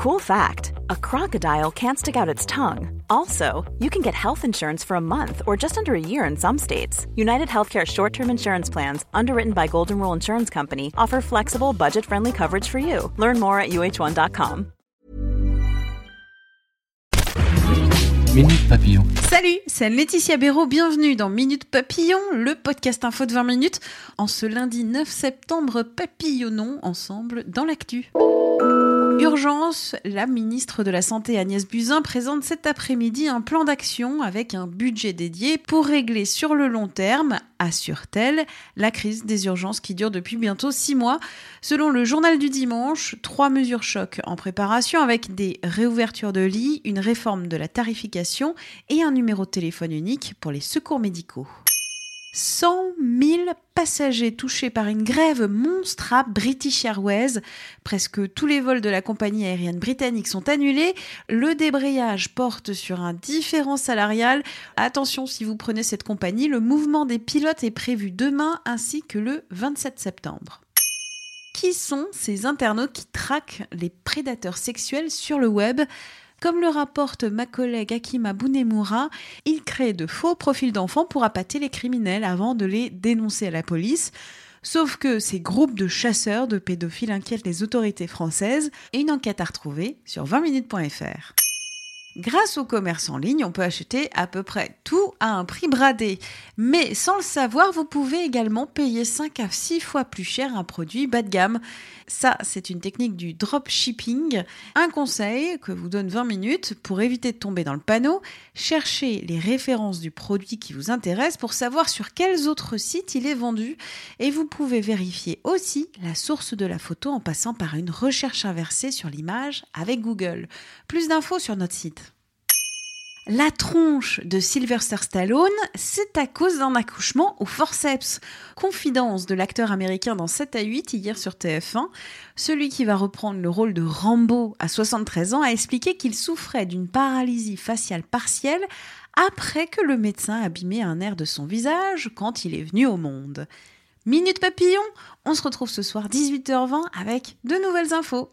Cool fact a crocodile can't stick out its tongue. Also, you can get health insurance for a month or just under a year in some states. United Healthcare short term insurance plans, underwritten by Golden Rule Insurance Company, offer flexible, budget friendly coverage for you. Learn more at uh1.com. Minute Papillon. Salut, c'est Laetitia Béraud, bienvenue dans Minute Papillon, le podcast info de 20 minutes. En ce lundi 9 septembre, papillonnons ensemble dans l'actu. Urgence, la ministre de la Santé Agnès Buzyn présente cet après-midi un plan d'action avec un budget dédié pour régler sur le long terme, assure-t-elle, la crise des urgences qui dure depuis bientôt six mois. Selon le journal du dimanche, trois mesures choc en préparation avec des réouvertures de lits, une réforme de la tarification et un numéro de téléphone unique pour les secours médicaux. 100 000 passagers touchés par une grève monstre à British Airways. Presque tous les vols de la compagnie aérienne britannique sont annulés. Le débrayage porte sur un différent salarial. Attention si vous prenez cette compagnie, le mouvement des pilotes est prévu demain ainsi que le 27 septembre. Qui sont ces internautes qui traquent les prédateurs sexuels sur le web? Comme le rapporte ma collègue Akima Bounemoura, il crée de faux profils d'enfants pour appâter les criminels avant de les dénoncer à la police. Sauf que ces groupes de chasseurs de pédophiles inquiètent les autorités françaises et une enquête à retrouver sur 20minutes.fr. Grâce au commerce en ligne, on peut acheter à peu près tout à un prix bradé. Mais sans le savoir, vous pouvez également payer 5 à 6 fois plus cher un produit bas de gamme. Ça, c'est une technique du dropshipping. Un conseil que vous donne 20 minutes pour éviter de tomber dans le panneau, cherchez les références du produit qui vous intéresse pour savoir sur quels autres sites il est vendu. Et vous pouvez vérifier aussi la source de la photo en passant par une recherche inversée sur l'image avec Google. Plus d'infos sur notre site. La tronche de Sylvester Stallone, c'est à cause d'un accouchement au forceps. Confidence de l'acteur américain dans 7 à 8 hier sur TF1. Celui qui va reprendre le rôle de Rambo à 73 ans a expliqué qu'il souffrait d'une paralysie faciale partielle après que le médecin abîmé un air de son visage quand il est venu au monde. Minute papillon, on se retrouve ce soir 18h20 avec de nouvelles infos.